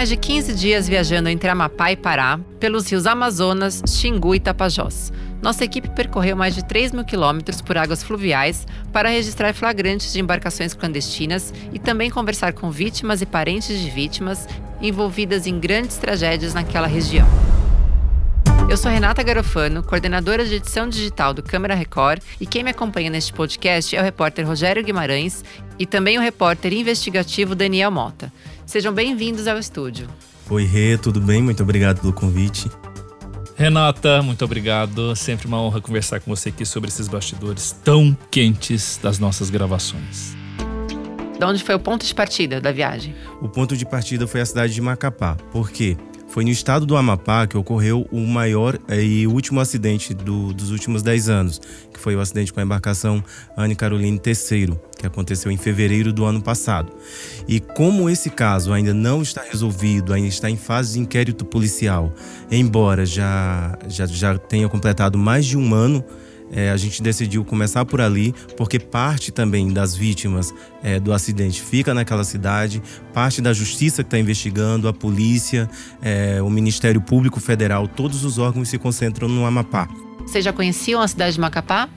Mais de 15 dias viajando entre Amapá e Pará, pelos rios Amazonas, Xingu e Tapajós. Nossa equipe percorreu mais de 3 mil quilômetros por águas fluviais para registrar flagrantes de embarcações clandestinas e também conversar com vítimas e parentes de vítimas envolvidas em grandes tragédias naquela região. Eu sou Renata Garofano, coordenadora de edição digital do Câmara Record, e quem me acompanha neste podcast é o repórter Rogério Guimarães e também o repórter investigativo Daniel Mota. Sejam bem-vindos ao estúdio. Oi, Rê, tudo bem? Muito obrigado pelo convite. Renata, muito obrigado. Sempre uma honra conversar com você aqui sobre esses bastidores tão quentes das nossas gravações. De onde foi o ponto de partida da viagem? O ponto de partida foi a cidade de Macapá. Por quê? Foi no estado do Amapá que ocorreu o maior eh, e último acidente do, dos últimos 10 anos, que foi o acidente com a embarcação Anne Caroline III, que aconteceu em fevereiro do ano passado. E como esse caso ainda não está resolvido, ainda está em fase de inquérito policial, embora já, já, já tenha completado mais de um ano, é, a gente decidiu começar por ali, porque parte também das vítimas é, do acidente fica naquela cidade, parte da justiça que está investigando, a polícia, é, o Ministério Público Federal, todos os órgãos se concentram no Amapá. Vocês já conheciam a cidade de Macapá?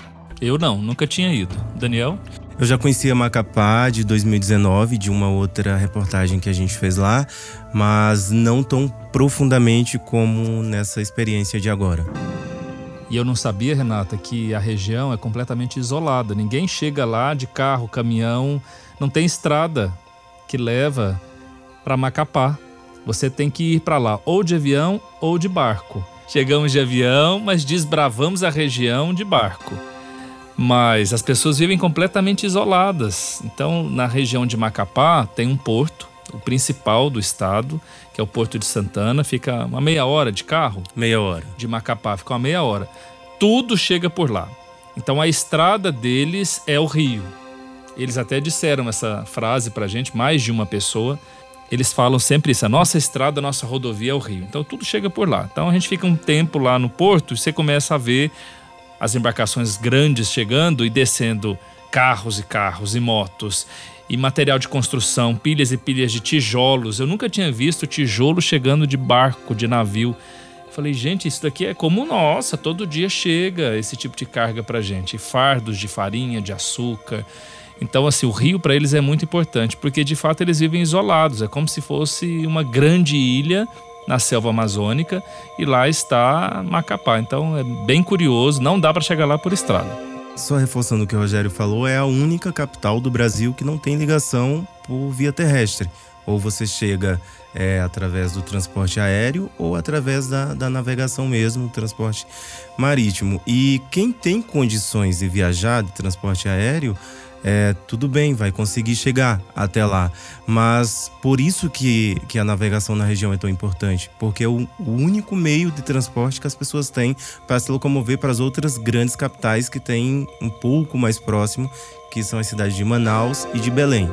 Eu não, nunca tinha ido. Daniel? Eu já conhecia Macapá de 2019, de uma outra reportagem que a gente fez lá, mas não tão profundamente como nessa experiência de agora. E eu não sabia, Renata, que a região é completamente isolada. Ninguém chega lá de carro, caminhão, não tem estrada que leva para Macapá. Você tem que ir para lá ou de avião ou de barco. Chegamos de avião, mas desbravamos a região de barco. Mas as pessoas vivem completamente isoladas. Então, na região de Macapá tem um porto, o principal do estado, que é o Porto de Santana, fica uma meia hora de carro. Meia hora. De Macapá, fica uma meia hora. Tudo chega por lá. Então a estrada deles é o rio. Eles até disseram essa frase pra gente, mais de uma pessoa. Eles falam sempre isso: a nossa estrada, a nossa rodovia é o rio. Então tudo chega por lá. Então a gente fica um tempo lá no porto e você começa a ver as embarcações grandes chegando e descendo carros e carros e motos e material de construção, pilhas e pilhas de tijolos. Eu nunca tinha visto tijolo chegando de barco, de navio. Falei, gente, isso daqui é como nossa, todo dia chega esse tipo de carga pra gente. Fardos de farinha, de açúcar. Então, assim, o rio para eles é muito importante, porque de fato eles vivem isolados. É como se fosse uma grande ilha na selva amazônica e lá está Macapá. Então é bem curioso, não dá para chegar lá por estrada. Só reforçando o que o Rogério falou, é a única capital do Brasil que não tem ligação por via terrestre. Ou você chega é, através do transporte aéreo ou através da, da navegação mesmo, transporte marítimo. E quem tem condições de viajar de transporte aéreo é, tudo bem, vai conseguir chegar até lá. Mas por isso que, que a navegação na região é tão importante, porque é o, o único meio de transporte que as pessoas têm para se locomover para as outras grandes capitais que têm um pouco mais próximo, que são as cidades de Manaus e de Belém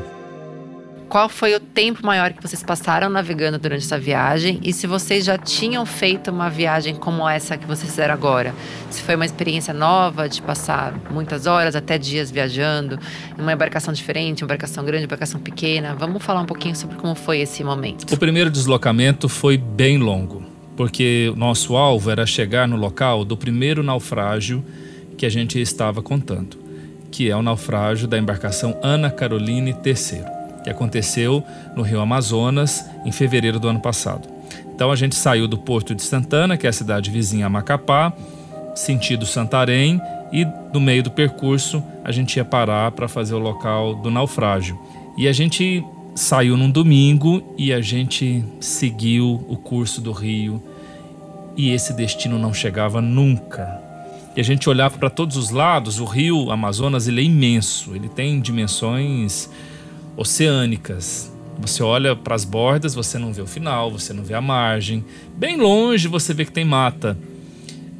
qual foi o tempo maior que vocês passaram navegando durante essa viagem e se vocês já tinham feito uma viagem como essa que vocês fizeram agora. Se foi uma experiência nova de passar muitas horas, até dias viajando, em uma embarcação diferente, embarcação grande, embarcação pequena. Vamos falar um pouquinho sobre como foi esse momento. O primeiro deslocamento foi bem longo, porque o nosso alvo era chegar no local do primeiro naufrágio que a gente estava contando, que é o naufrágio da embarcação Ana Caroline III que aconteceu no Rio Amazonas em fevereiro do ano passado. Então a gente saiu do Porto de Santana, que é a cidade vizinha a Macapá, sentido Santarém, e no meio do percurso a gente ia parar para fazer o local do naufrágio. E a gente saiu num domingo e a gente seguiu o curso do rio e esse destino não chegava nunca. E a gente olhava para todos os lados, o rio Amazonas ele é imenso, ele tem dimensões oceânicas. Você olha para as bordas, você não vê o final, você não vê a margem. Bem longe você vê que tem mata,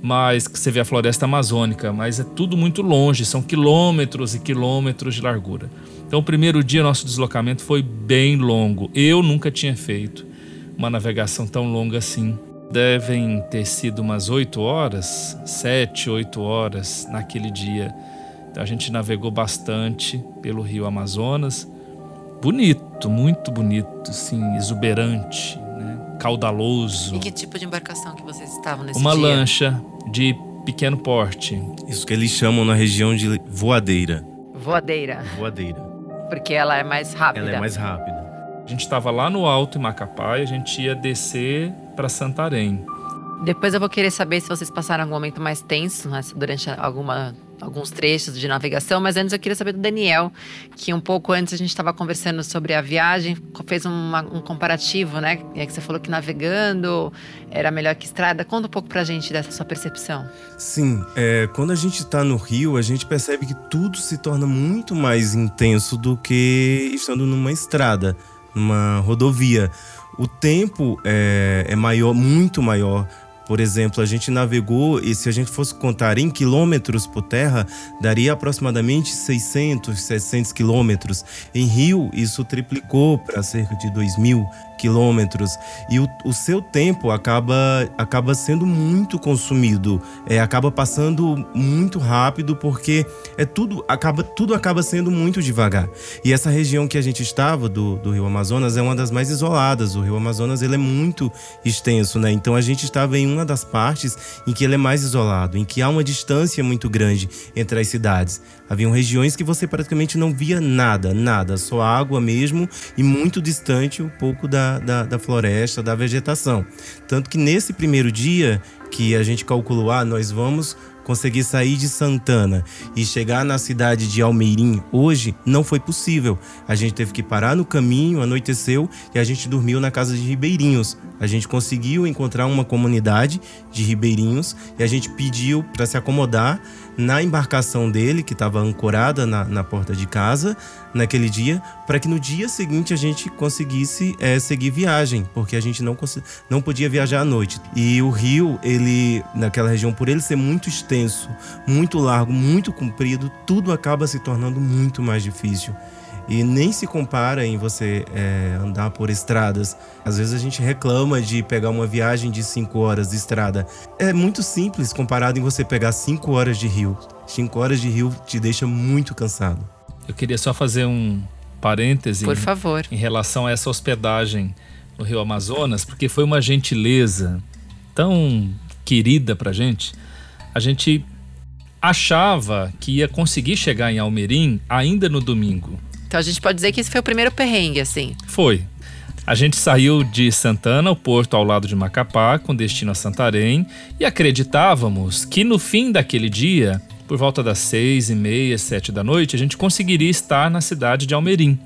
mas você vê a floresta amazônica, mas é tudo muito longe, são quilômetros e quilômetros de largura. Então, o primeiro dia, nosso deslocamento foi bem longo. Eu nunca tinha feito uma navegação tão longa assim. Devem ter sido umas oito horas, sete, oito horas naquele dia. Então, a gente navegou bastante pelo rio Amazonas bonito, muito bonito, assim, exuberante, né? caudaloso. E que tipo de embarcação que vocês estavam nesse Uma dia? lancha de pequeno porte. Isso que eles chamam na região de voadeira. Voadeira, Voadeira. porque ela é mais rápida. Ela é mais rápida. A gente estava lá no alto em Macapá e a gente ia descer para Santarém. Depois eu vou querer saber se vocês passaram algum momento mais tenso né, durante alguma, alguns trechos de navegação, mas antes eu queria saber do Daniel, que um pouco antes a gente estava conversando sobre a viagem, fez uma- um comparativo, né? Aí que você falou que navegando era melhor que estrada. Conta um pouco pra gente dessa sua percepção. Sim, é, quando a gente está no Rio, a gente percebe que tudo se torna muito mais intenso do que estando numa estrada, numa rodovia. O tempo é, é maior, muito maior. Por exemplo, a gente navegou e se a gente fosse contar em quilômetros por terra, daria aproximadamente 600, 700 quilômetros. Em Rio, isso triplicou para cerca de 2 mil quilômetros. E o, o seu tempo acaba, acaba sendo muito consumido, é, acaba passando muito rápido, porque é tudo acaba, tudo acaba sendo muito devagar. E essa região que a gente estava, do, do Rio Amazonas, é uma das mais isoladas. O Rio Amazonas ele é muito extenso, né? Então a gente estava em uma das partes em que ele é mais isolado, em que há uma distância muito grande entre as cidades. Haviam regiões que você praticamente não via nada, nada, só água mesmo e muito distante um pouco da, da, da floresta, da vegetação. Tanto que nesse primeiro dia que a gente calculou, ah, nós vamos conseguir sair de Santana e chegar na cidade de Almeirim hoje, não foi possível. A gente teve que parar no caminho, anoiteceu e a gente dormiu na casa de ribeirinhos. A gente conseguiu encontrar uma comunidade de ribeirinhos e a gente pediu para se acomodar na embarcação dele, que estava ancorada na, na porta de casa naquele dia, para que no dia seguinte a gente conseguisse eh, seguir viagem, porque a gente não, não podia viajar à noite. E o rio, ele, naquela região, por ele ser muito extenso, muito largo, muito comprido, tudo acaba se tornando muito mais difícil. E nem se compara em você eh, andar por estradas. Às vezes a gente reclama de pegar uma viagem de 5 horas de estrada. É muito simples comparado em você pegar 5 horas de rio. 5 horas de rio te deixa muito cansado. Eu queria só fazer um parêntese Por em- favor. em relação a essa hospedagem no Rio Amazonas, porque foi uma gentileza tão querida pra gente. A gente achava que ia conseguir chegar em Almerim ainda no domingo. Então a gente pode dizer que esse foi o primeiro perrengue, assim. Foi. A gente saiu de Santana, o porto ao lado de Macapá, com destino a Santarém, e acreditávamos que no fim daquele dia, por volta das seis e meia, sete da noite, a gente conseguiria estar na cidade de Almerim.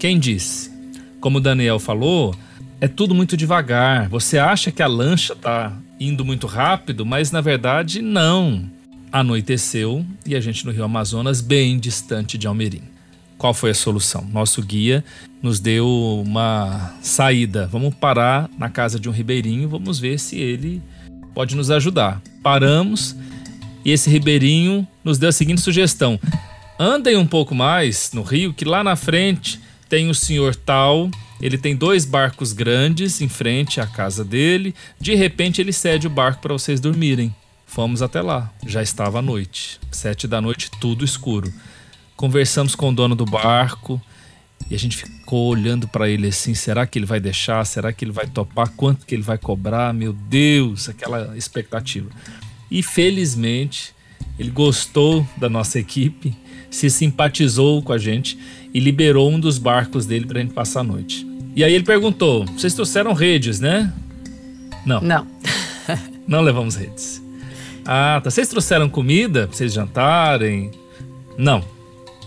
Quem disse? Como o Daniel falou, é tudo muito devagar. Você acha que a lancha está indo muito rápido, mas na verdade não. Anoiteceu e a gente no Rio Amazonas, bem distante de Almerim. Qual foi a solução? Nosso guia nos deu uma saída. Vamos parar na casa de um ribeirinho, vamos ver se ele pode nos ajudar. Paramos e esse ribeirinho nos deu a seguinte sugestão: andem um pouco mais no rio, que lá na frente tem o senhor tal. Ele tem dois barcos grandes em frente à casa dele. De repente ele cede o barco para vocês dormirem. Fomos até lá. Já estava à noite, sete da noite, tudo escuro. Conversamos com o dono do barco e a gente ficou olhando para ele assim: será que ele vai deixar? Será que ele vai topar? Quanto que ele vai cobrar? Meu Deus, aquela expectativa. E felizmente ele gostou da nossa equipe, se simpatizou com a gente e liberou um dos barcos dele para a gente passar a noite. E aí ele perguntou: vocês trouxeram redes, né? Não, Não. não levamos redes. Ah, tá. Vocês trouxeram comida pra vocês jantarem? Não.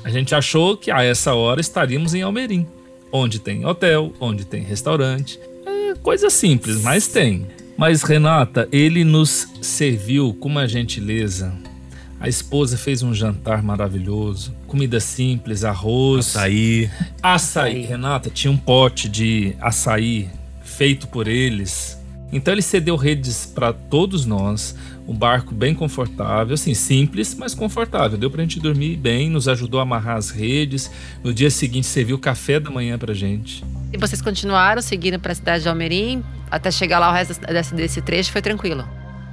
A gente achou que a essa hora estaríamos em Almerim, onde tem hotel, onde tem restaurante. É coisa simples, mas tem. Mas Renata, ele nos serviu com uma gentileza. A esposa fez um jantar maravilhoso, comida simples, arroz, Açaí. Açaí, Renata, tinha um pote de açaí feito por eles. Então ele cedeu redes para todos nós, um barco bem confortável, assim, simples, mas confortável. Deu pra gente dormir bem, nos ajudou a amarrar as redes. No dia seguinte serviu café da manhã pra gente. E vocês continuaram seguindo para a cidade de Almerim, até chegar lá o resto desse, desse trecho foi tranquilo.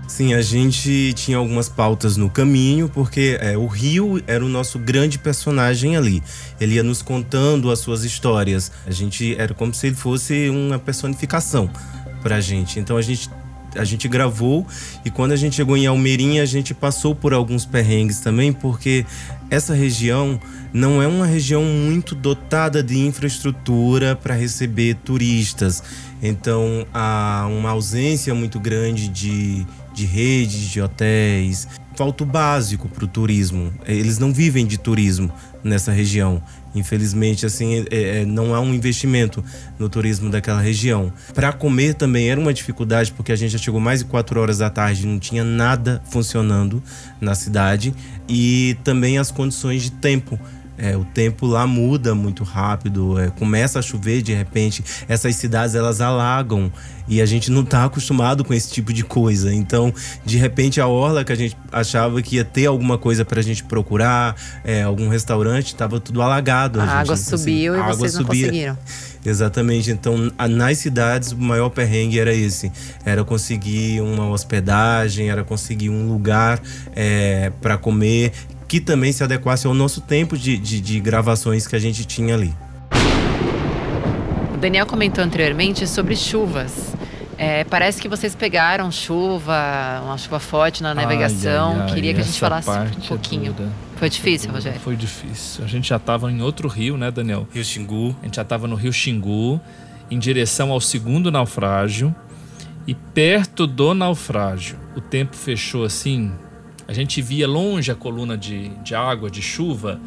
Sim, a gente tinha algumas pautas no caminho, porque é, o Rio era o nosso grande personagem ali. Ele ia nos contando as suas histórias. A gente era como se ele fosse uma personificação pra gente. Então a gente a gente gravou e quando a gente chegou em Almeirinha, a gente passou por alguns perrengues também, porque essa região não é uma região muito dotada de infraestrutura para receber turistas. Então há uma ausência muito grande de, de redes de hotéis. Falta o básico para o turismo. Eles não vivem de turismo nessa região. Infelizmente, assim, é, é, não há um investimento no turismo daquela região. Para comer também era uma dificuldade, porque a gente já chegou mais de quatro horas da tarde, não tinha nada funcionando na cidade. E também as condições de tempo é, o tempo lá muda muito rápido, é, começa a chover de repente, essas cidades elas alagam e a gente não está acostumado com esse tipo de coisa. Então, de repente, a orla que a gente achava que ia ter alguma coisa para a gente procurar, é, algum restaurante, estava tudo alagado. A, a água subiu e a vocês não subia. conseguiram. Exatamente. Então, nas cidades, o maior perrengue era esse: era conseguir uma hospedagem, era conseguir um lugar é, para comer que também se adequasse ao nosso tempo de, de, de gravações que a gente tinha ali. O Daniel comentou anteriormente sobre chuvas. É, parece que vocês pegaram chuva, uma chuva forte na navegação. Ai, ai, ai, Queria que a gente falasse um é pouquinho. É Foi difícil, é Rogério? Foi difícil. A gente já estava em outro rio, né, Daniel? Rio Xingu. A gente já estava no Rio Xingu, em direção ao segundo naufrágio. E perto do naufrágio, o tempo fechou assim a gente via longe a coluna de, de água, de chuva,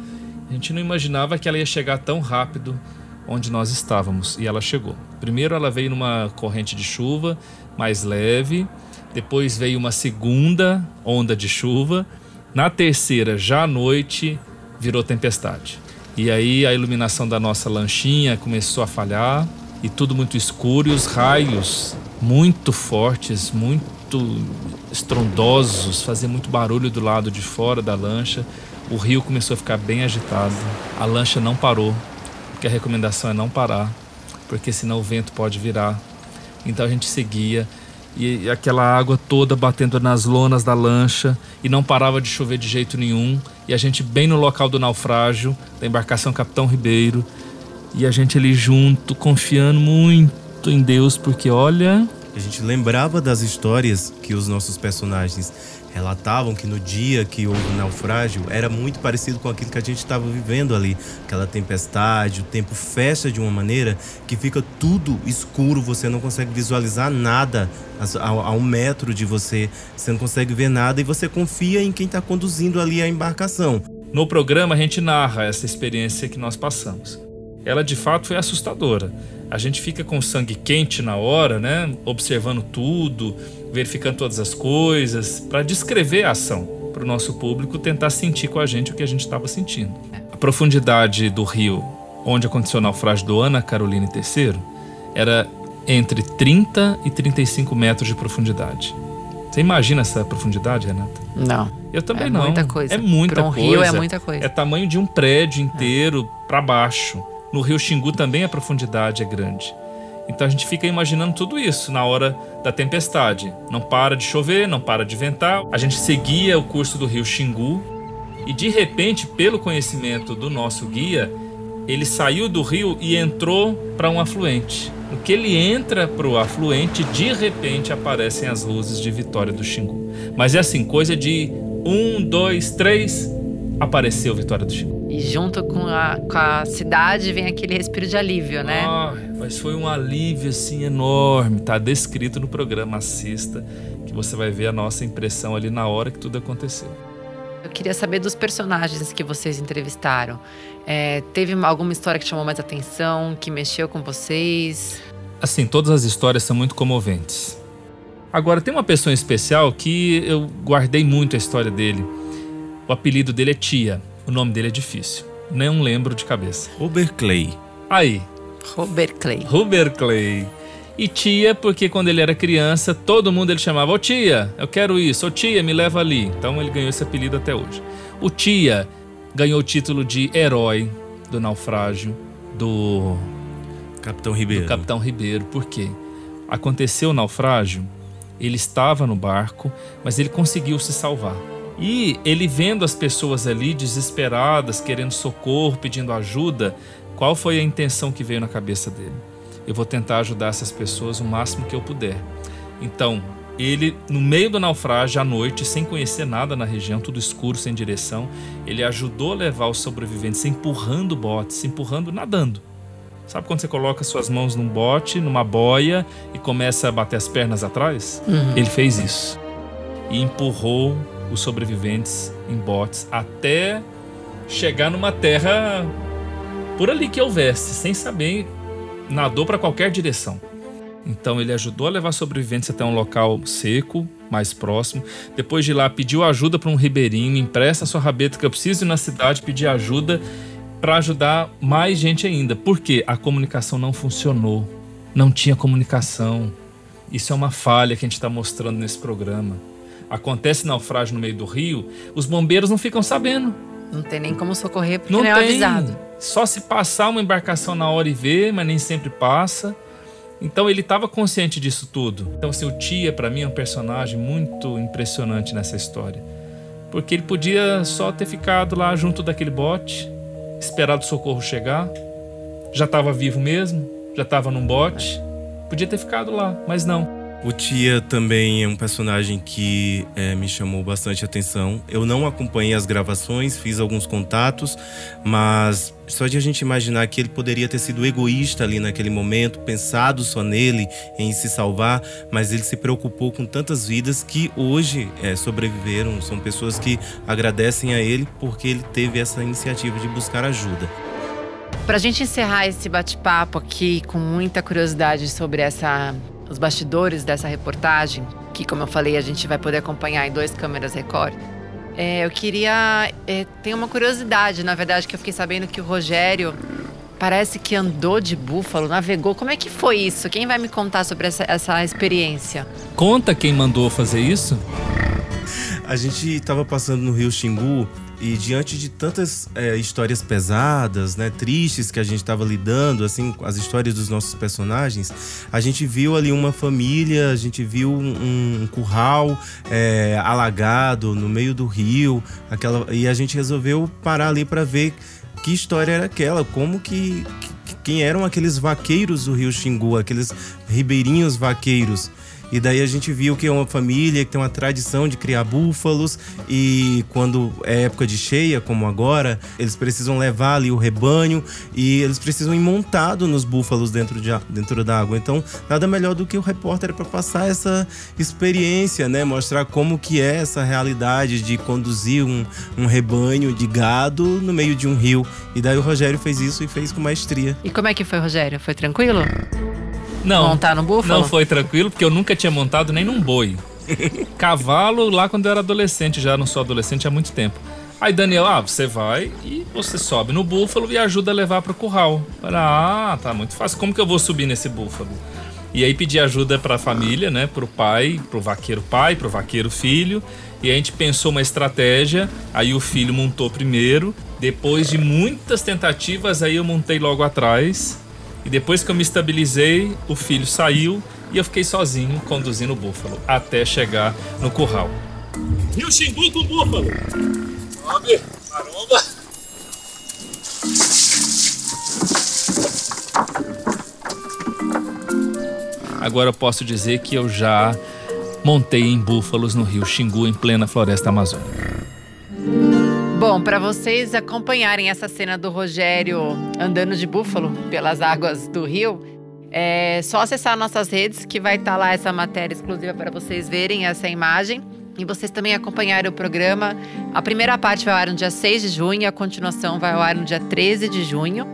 a gente não imaginava que ela ia chegar tão rápido onde nós estávamos. E ela chegou. Primeiro ela veio numa corrente de chuva mais leve, depois veio uma segunda onda de chuva, na terceira, já à noite, virou tempestade. E aí a iluminação da nossa lanchinha começou a falhar e tudo muito escuro e os raios muito fortes, muito muito estrondosos, fazia muito barulho do lado de fora da lancha. O rio começou a ficar bem agitado. A lancha não parou, porque a recomendação é não parar, porque senão o vento pode virar. Então a gente seguia e aquela água toda batendo nas lonas da lancha e não parava de chover de jeito nenhum. E a gente bem no local do naufrágio, da embarcação Capitão Ribeiro, e a gente ali junto, confiando muito em Deus, porque olha, a gente lembrava das histórias que os nossos personagens relatavam que no dia que houve o naufrágio era muito parecido com aquilo que a gente estava vivendo ali. Aquela tempestade, o tempo fecha de uma maneira que fica tudo escuro, você não consegue visualizar nada a, a um metro de você, você não consegue ver nada e você confia em quem está conduzindo ali a embarcação. No programa a gente narra essa experiência que nós passamos. Ela de fato foi assustadora a gente fica com o sangue quente na hora, né? Observando tudo, verificando todas as coisas, para descrever a ação, para o nosso público tentar sentir com a gente o que a gente estava sentindo. A profundidade do rio onde aconteceu o naufrágio do Ana Carolina III era entre 30 e 35 metros de profundidade. Você imagina essa profundidade, Renata? Não. Eu também é não. Muita coisa. É muita um coisa. rio é muita coisa. É tamanho de um prédio inteiro é. para baixo. No rio Xingu também a profundidade é grande. Então a gente fica imaginando tudo isso na hora da tempestade. Não para de chover, não para de ventar. A gente seguia o curso do rio Xingu e de repente, pelo conhecimento do nosso guia, ele saiu do rio e entrou para um afluente. No que ele entra para o afluente, de repente aparecem as luzes de Vitória do Xingu. Mas é assim, coisa de um, dois, três, apareceu Vitória do Xingu. E junto com a, com a cidade vem aquele respiro de alívio, né? Ah, mas foi um alívio assim enorme. Tá descrito no programa Assista, que você vai ver a nossa impressão ali na hora que tudo aconteceu. Eu queria saber dos personagens que vocês entrevistaram. É, teve alguma história que chamou mais atenção, que mexeu com vocês? Assim, todas as histórias são muito comoventes. Agora, tem uma pessoa especial que eu guardei muito a história dele. O apelido dele é Tia. O nome dele é difícil. Não lembro de cabeça. Robert Clay. Aí. Robert Clay. Robert Clay. E tia, porque quando ele era criança, todo mundo ele chamava: Ô tia, eu quero isso. Ô tia, me leva ali. Então ele ganhou esse apelido até hoje. O tia ganhou o título de herói do naufrágio do Capitão Ribeiro. Do Capitão Ribeiro. Por quê? Aconteceu o naufrágio Ele estava no barco, mas ele conseguiu se salvar. E ele vendo as pessoas ali desesperadas, querendo socorro, pedindo ajuda, qual foi a intenção que veio na cabeça dele? Eu vou tentar ajudar essas pessoas o máximo que eu puder. Então, ele, no meio do naufrágio, à noite, sem conhecer nada na região, tudo escuro, sem direção, ele ajudou a levar os sobreviventes, empurrando botes, empurrando, nadando. Sabe quando você coloca suas mãos num bote, numa boia e começa a bater as pernas atrás? Uhum. Ele fez isso. E empurrou os sobreviventes em botes até chegar numa terra por ali que houvesse, sem saber, nadou para qualquer direção. Então ele ajudou a levar sobreviventes até um local seco, mais próximo. Depois de lá, pediu ajuda para um ribeirinho, empresta sua rabeta que eu preciso ir na cidade pedir ajuda para ajudar mais gente ainda. Porque a comunicação não funcionou. Não tinha comunicação. Isso é uma falha que a gente está mostrando nesse programa. Acontece naufrágio no meio do rio, os bombeiros não ficam sabendo. Não tem nem como socorrer porque não, não é tem. avisado. Só se passar uma embarcação na hora e ver, mas nem sempre passa. Então ele estava consciente disso tudo. Então assim, o Tia para mim é um personagem muito impressionante nessa história. Porque ele podia só ter ficado lá junto daquele bote, esperado o socorro chegar. Já estava vivo mesmo, já estava num bote. Podia ter ficado lá, mas não. O Tia também é um personagem que é, me chamou bastante atenção. Eu não acompanhei as gravações, fiz alguns contatos, mas só de a gente imaginar que ele poderia ter sido egoísta ali naquele momento, pensado só nele, em se salvar, mas ele se preocupou com tantas vidas que hoje é, sobreviveram. São pessoas que agradecem a ele porque ele teve essa iniciativa de buscar ajuda. Para a gente encerrar esse bate-papo aqui com muita curiosidade sobre essa os bastidores dessa reportagem, que, como eu falei, a gente vai poder acompanhar em dois câmeras Record. É, eu queria. É, tem uma curiosidade, na verdade, que eu fiquei sabendo que o Rogério parece que andou de búfalo, navegou. Como é que foi isso? Quem vai me contar sobre essa, essa experiência? Conta quem mandou fazer isso. A gente estava passando no Rio Xingu e diante de tantas é, histórias pesadas, né, tristes que a gente estava lidando, assim, as histórias dos nossos personagens, a gente viu ali uma família, a gente viu um, um curral é, alagado no meio do rio, aquela, e a gente resolveu parar ali para ver que história era aquela, como que, que quem eram aqueles vaqueiros do Rio Xingu, aqueles ribeirinhos vaqueiros. E daí a gente viu que é uma família que tem uma tradição de criar búfalos e quando é época de cheia, como agora, eles precisam levar ali o rebanho e eles precisam ir montado nos búfalos dentro de dentro da água. Então, nada melhor do que o repórter para passar essa experiência, né? Mostrar como que é essa realidade de conduzir um, um rebanho de gado no meio de um rio. E daí o Rogério fez isso e fez com maestria. E como é que foi, Rogério? Foi tranquilo? Não. Montar no búfalo? Não foi tranquilo, porque eu nunca tinha montado nem num boi. Cavalo lá quando eu era adolescente, já não sou adolescente há muito tempo. Aí Daniel, ah, você vai e você sobe no búfalo e ajuda a levar pro curral. Falei, ah, tá muito fácil. Como que eu vou subir nesse búfalo? E aí pedi ajuda para a família, né, pro pai, pro vaqueiro pai, pro vaqueiro filho. E a gente pensou uma estratégia. Aí o filho montou primeiro. Depois de muitas tentativas, aí eu montei logo atrás. E depois que eu me estabilizei, o filho saiu e eu fiquei sozinho conduzindo o búfalo até chegar no curral. Rio Xingu com o búfalo! Sobe, caramba! Agora eu posso dizer que eu já montei em búfalos no rio Xingu, em plena floresta amazônica. Bom, para vocês acompanharem essa cena do Rogério andando de búfalo pelas águas do rio, é só acessar nossas redes que vai estar tá lá essa matéria exclusiva para vocês verem essa imagem. E vocês também acompanharem o programa. A primeira parte vai ao ar no dia 6 de junho, a continuação vai ao ar no dia 13 de junho.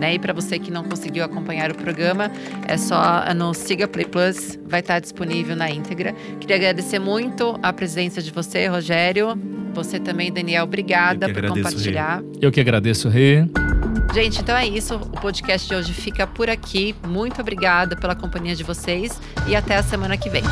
Né? E para você que não conseguiu acompanhar o programa, é só no Siga Play Plus, vai estar tá disponível na íntegra. Queria agradecer muito a presença de você, Rogério. Você também, Daniel, obrigada por compartilhar. Rê. Eu que agradeço, Rê. Gente, então é isso. O podcast de hoje fica por aqui. Muito obrigada pela companhia de vocês e até a semana que vem.